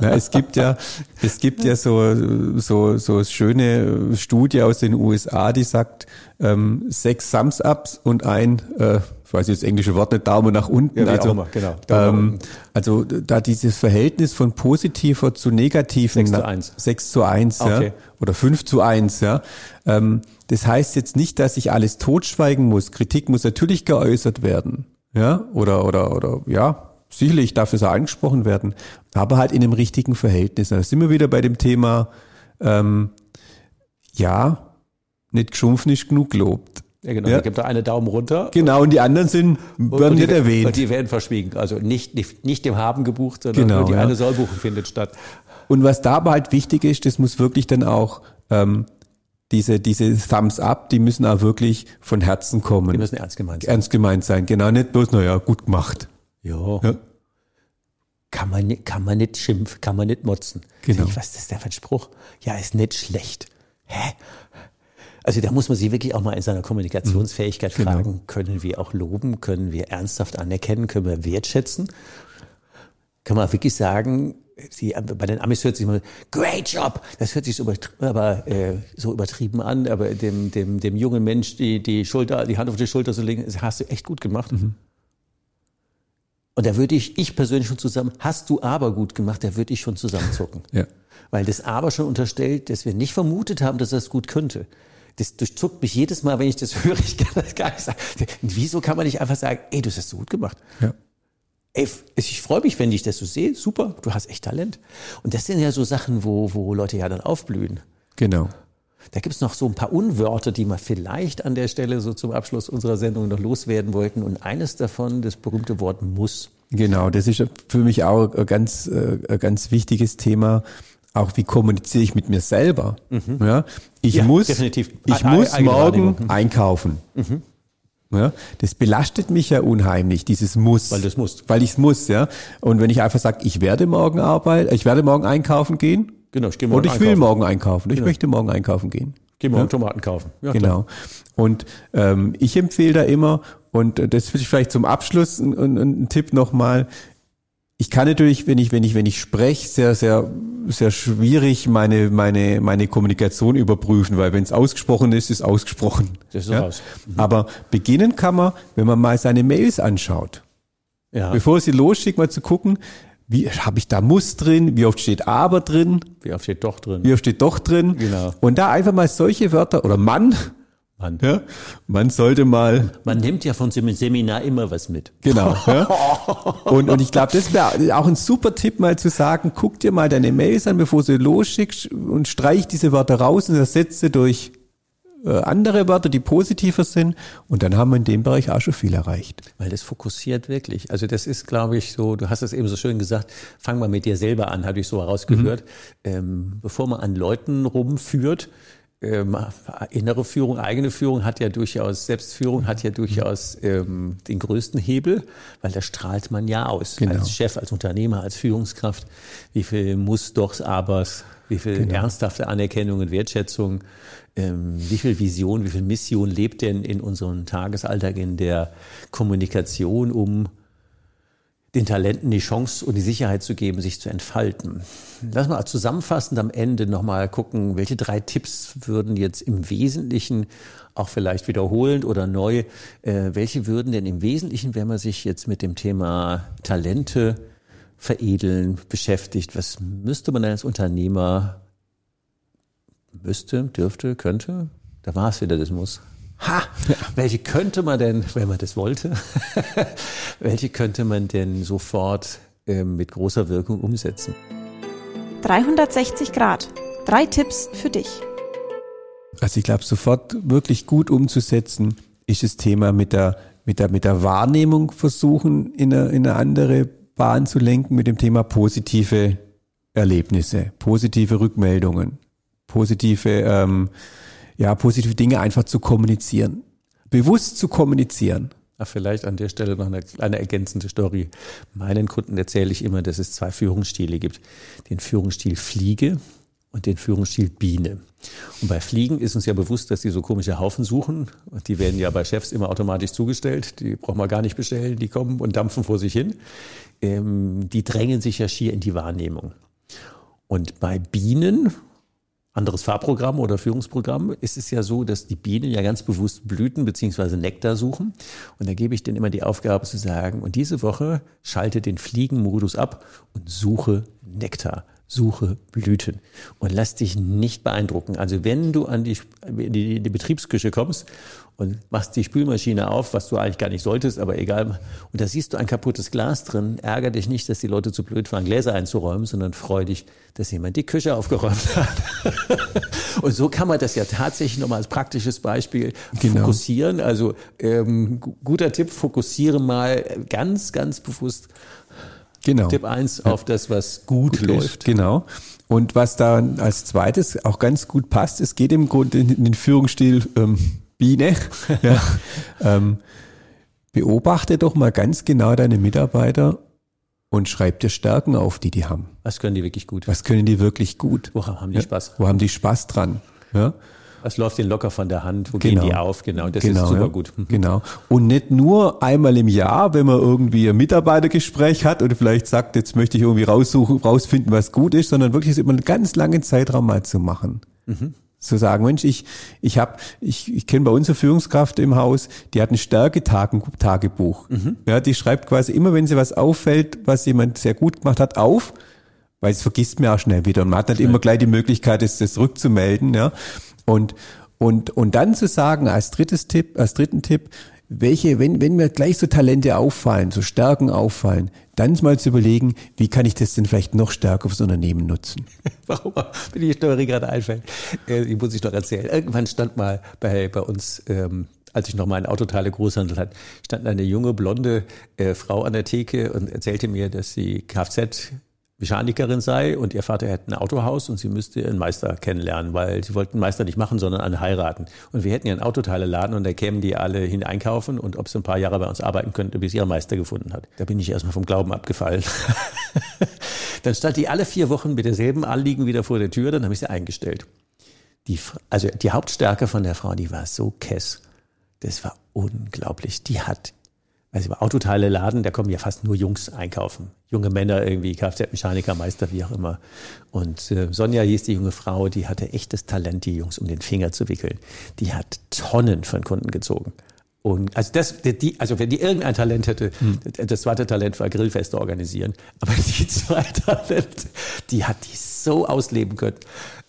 Na, es gibt ja, es gibt ja so, so, so schöne Studie aus den USA, die sagt, ähm, sechs Thumbs-Ups und ein, äh, ich weiß jetzt das englische Wort nicht, Daumen nach unten. Ja, also, immer, genau. Ähm, also da dieses Verhältnis von positiver zu negativen. 6 zu 1. 6 zu 1, okay. ja. Oder 5 zu 1, ja. Ähm, das heißt jetzt nicht, dass ich alles totschweigen muss. Kritik muss natürlich geäußert werden. Ja, oder, oder, oder, ja, sicherlich darf es auch angesprochen werden, aber halt in einem richtigen Verhältnis. Da sind wir wieder bei dem Thema, ähm, ja, nicht geschumpft, nicht genug gelobt. Ja, genau. Ja. Da gibt da eine Daumen runter. Genau, und die anderen sind, werden nicht erwähnt. Und die werden verschwiegen. Also nicht, nicht, nicht dem Haben gebucht, sondern genau, nur die ja. eine Sollbuchung findet statt. Und was da aber halt wichtig ist, das muss wirklich dann auch, ähm, diese, diese Thumbs up, die müssen auch wirklich von Herzen kommen. Die müssen ernst gemeint sein. Ernst gemeint sein, genau, nicht bloß, naja, gut gemacht. Ja. ja. Kann man, kann man nicht schimpfen, kann man nicht motzen. Genau. Ich, was ist das für ein Spruch? Ja, ist nicht schlecht. Hä? Also da muss man sich wirklich auch mal in seiner Kommunikationsfähigkeit genau. fragen, können wir auch loben, können wir ernsthaft anerkennen, können wir wertschätzen? Kann man wirklich sagen, die, bei den Amis hört sich immer, great job, das hört sich so, aber, äh, so übertrieben an, aber dem, dem, dem jungen Mensch die, die Schulter, die Hand auf die Schulter zu legen, hast du echt gut gemacht. Mhm. Und da würde ich, ich persönlich schon zusammen, hast du aber gut gemacht, da würde ich schon zusammenzucken. Ja. Weil das aber schon unterstellt, dass wir nicht vermutet haben, dass er es gut könnte. Das durchzuckt mich jedes Mal, wenn ich das höre. Ich kann das gar nicht sagen. Wieso kann man nicht einfach sagen, ey, du hast das so gut gemacht? Ja. Ey, ich freue mich, wenn ich das so sehe. Super, du hast echt Talent. Und das sind ja so Sachen, wo, wo Leute ja dann aufblühen. Genau. Da gibt es noch so ein paar Unwörter, die wir vielleicht an der Stelle so zum Abschluss unserer Sendung noch loswerden wollten. Und eines davon, das berühmte Wort muss. Genau, das ist für mich auch ein ganz, äh, ein ganz wichtiges Thema. Auch wie kommuniziere ich mit mir selber? Mhm. Ja, ich ja, muss, definitiv. ich muss morgen mhm. einkaufen. Mhm. Ja, das belastet mich ja unheimlich, dieses Muss. Weil das muss. Weil ich es muss, ja. Und wenn ich einfach sage, ich werde morgen arbeiten, ich werde morgen einkaufen gehen, Genau, ich gehe morgen Und ich einkaufen. will morgen einkaufen. Ich genau. möchte morgen einkaufen gehen. Geh morgen ja? Tomaten kaufen. Ja, genau. Klar. Und ähm, ich empfehle da immer, und das will ich vielleicht zum Abschluss ein, ein, ein Tipp nochmal, ich kann natürlich, wenn ich, wenn ich, wenn ich spreche, sehr, sehr, sehr schwierig meine, meine, meine Kommunikation überprüfen, weil wenn es ausgesprochen ist, ist ausgesprochen. Das ist ja? raus. Mhm. Aber beginnen kann man, wenn man mal seine Mails anschaut. Ja. Bevor sie losschickt, mal zu gucken, wie habe ich da muss drin, wie oft steht aber drin, wie oft steht doch drin, wie oft steht doch drin. Genau. Und da einfach mal solche Wörter oder Mann man. Ja, man sollte mal. Man nimmt ja von dem Seminar immer was mit. Genau. Ja. Und, und ich glaube, das wäre auch ein super Tipp, mal zu sagen, guck dir mal deine Mails an, bevor du losschickst und streich diese Wörter raus und ersetze durch andere Wörter, die positiver sind. Und dann haben wir in dem Bereich auch schon viel erreicht. Weil das fokussiert wirklich. Also das ist, glaube ich, so, du hast es eben so schön gesagt, fang mal mit dir selber an, habe ich so herausgehört. Mhm. Ähm, bevor man an Leuten rumführt, ähm, innere Führung, eigene Führung hat ja durchaus, Selbstführung hat ja durchaus ähm, den größten Hebel, weil da strahlt man ja aus. Genau. Als Chef, als Unternehmer, als Führungskraft. Wie viel muss dochs, abers, wie viel genau. ernsthafte Anerkennung und Wertschätzung, wie viel Vision, wie viel Mission lebt denn in unserem Tagesalltag in der Kommunikation, um den Talenten die Chance und die Sicherheit zu geben, sich zu entfalten. Lass mal zusammenfassend am Ende nochmal gucken, welche drei Tipps würden jetzt im Wesentlichen, auch vielleicht wiederholend oder neu, äh, welche würden denn im Wesentlichen, wenn man sich jetzt mit dem Thema Talente veredeln beschäftigt, was müsste man als Unternehmer, müsste, dürfte, könnte? Da war es wieder, das muss. Ha, welche könnte man denn, wenn man das wollte, welche könnte man denn sofort äh, mit großer Wirkung umsetzen? 360 Grad. Drei Tipps für dich. Also ich glaube, sofort wirklich gut umzusetzen ist das Thema mit der, mit der, mit der Wahrnehmung versuchen, in eine, in eine andere Bahn zu lenken, mit dem Thema positive Erlebnisse, positive Rückmeldungen, positive ähm, ja, positive Dinge einfach zu kommunizieren. Bewusst zu kommunizieren. Ach, vielleicht an der Stelle noch eine kleine ergänzende Story. Meinen Kunden erzähle ich immer, dass es zwei Führungsstile gibt. Den Führungsstil Fliege und den Führungsstil Biene. Und bei Fliegen ist uns ja bewusst, dass die so komische Haufen suchen. Und die werden ja bei Chefs immer automatisch zugestellt. Die braucht man gar nicht bestellen. Die kommen und dampfen vor sich hin. Ähm, die drängen sich ja schier in die Wahrnehmung. Und bei Bienen anderes Fahrprogramm oder Führungsprogramm ist es ja so, dass die Bienen ja ganz bewusst Blüten beziehungsweise Nektar suchen. Und da gebe ich denen immer die Aufgabe zu sagen, und diese Woche schalte den Fliegenmodus ab und suche Nektar suche Blüten und lass dich nicht beeindrucken. Also wenn du an die, die, die Betriebsküche kommst und machst die Spülmaschine auf, was du eigentlich gar nicht solltest, aber egal, und da siehst du ein kaputtes Glas drin, ärger dich nicht, dass die Leute zu blöd waren, Gläser einzuräumen, sondern freu dich, dass jemand die Küche aufgeräumt hat. und so kann man das ja tatsächlich nochmal als praktisches Beispiel genau. fokussieren. Also ähm, guter Tipp, fokussiere mal ganz, ganz bewusst Genau. Tipp 1 auf das, was gut, gut läuft. Genau. Und was da als zweites auch ganz gut passt, es geht im Grunde in den Führungsstil ähm, Biene. ja. ähm, beobachte doch mal ganz genau deine Mitarbeiter und schreib dir Stärken auf, die die haben. Was können die wirklich gut? Was können die wirklich gut? Wo haben die Spaß? Wo haben die Spaß dran? Ja. Was läuft denen locker von der Hand? Wo genau. gehen die auf? Genau, das genau, ist super ja. gut. Mhm. Genau. Und nicht nur einmal im Jahr, wenn man irgendwie ein Mitarbeitergespräch hat oder vielleicht sagt, jetzt möchte ich irgendwie raussuchen, rausfinden, was gut ist, sondern wirklich über einen ganz langen Zeitraum mal zu machen. Mhm. Zu sagen, Mensch, ich, ich habe, ich, ich kenne bei unserer Führungskraft im Haus, die hat ein Stärke-Tagebuch. Mhm. Ja, die schreibt quasi immer, wenn sie was auffällt, was jemand sehr gut gemacht hat, auf, weil es vergisst mir auch schnell wieder. Und man hat nicht immer gleich die Möglichkeit, das, das rückzumelden, ja. Und, und, und dann zu sagen, als drittes Tipp, als dritten Tipp, welche, wenn, wenn mir gleich so Talente auffallen, so Stärken auffallen, dann mal zu überlegen, wie kann ich das denn vielleicht noch stärker fürs Unternehmen nutzen? Warum bin ich Story gerade einfällt? Äh, die muss ich doch erzählen. Irgendwann stand mal bei, bei uns, ähm, als ich noch mal einen Autoteile Großhandel hatte, stand eine junge, blonde äh, Frau an der Theke und erzählte mir, dass sie Kfz Mechanikerin sei und ihr Vater hätte ein Autohaus und sie müsste einen Meister kennenlernen, weil sie wollten einen Meister nicht machen, sondern einen heiraten. Und wir hätten einen Autoteileladen und da kämen die alle hin einkaufen und ob sie ein paar Jahre bei uns arbeiten könnten, bis sie ihren Meister gefunden hat. Da bin ich erstmal vom Glauben abgefallen. dann stand die alle vier Wochen mit derselben Anliegen wieder vor der Tür, dann habe ich sie eingestellt. Die, also die Hauptstärke von der Frau, die war so kess. Das war unglaublich. Die hat also Autoteile laden, da kommen ja fast nur Jungs einkaufen. Junge Männer irgendwie, Kfz-Mechaniker, Meister, wie auch immer. Und äh, Sonja hieß die junge Frau, die hatte echtes Talent, die Jungs um den Finger zu wickeln. Die hat Tonnen von Kunden gezogen. Und also das, die, also wenn die irgendein Talent hätte, hm. das zweite Talent war Grillfeste organisieren. Aber die zwei Talente, die hat die so ausleben können.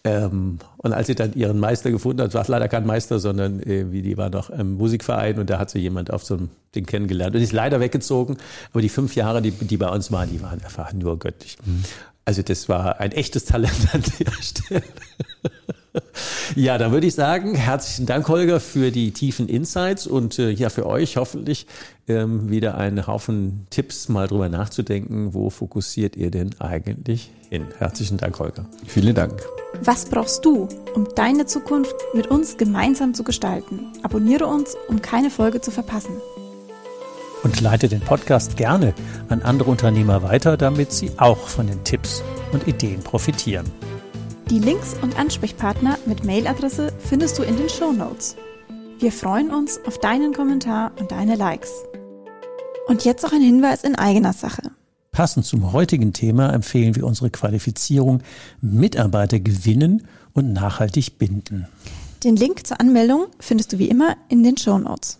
Ähm, und als sie dann ihren Meister gefunden hat, war es leider kein Meister, sondern irgendwie, die war noch im Musikverein und da hat sie jemand auf so einem Ding kennengelernt und ist leider weggezogen. Aber die fünf Jahre, die, die bei uns waren, die waren einfach nur göttlich. Mhm. Also das war ein echtes Talent an der Stelle. Ja, da würde ich sagen, herzlichen Dank, Holger, für die tiefen Insights und äh, ja, für euch hoffentlich ähm, wieder einen Haufen Tipps, mal drüber nachzudenken, wo fokussiert ihr denn eigentlich hin? Herzlichen Dank, Holger. Vielen Dank. Was brauchst du, um deine Zukunft mit uns gemeinsam zu gestalten? Abonniere uns, um keine Folge zu verpassen. Und leite den Podcast gerne an andere Unternehmer weiter, damit sie auch von den Tipps und Ideen profitieren. Die Links und Ansprechpartner mit Mailadresse findest du in den Show Notes. Wir freuen uns auf deinen Kommentar und deine Likes. Und jetzt noch ein Hinweis in eigener Sache. Passend zum heutigen Thema empfehlen wir unsere Qualifizierung Mitarbeiter gewinnen und nachhaltig binden. Den Link zur Anmeldung findest du wie immer in den Show Notes.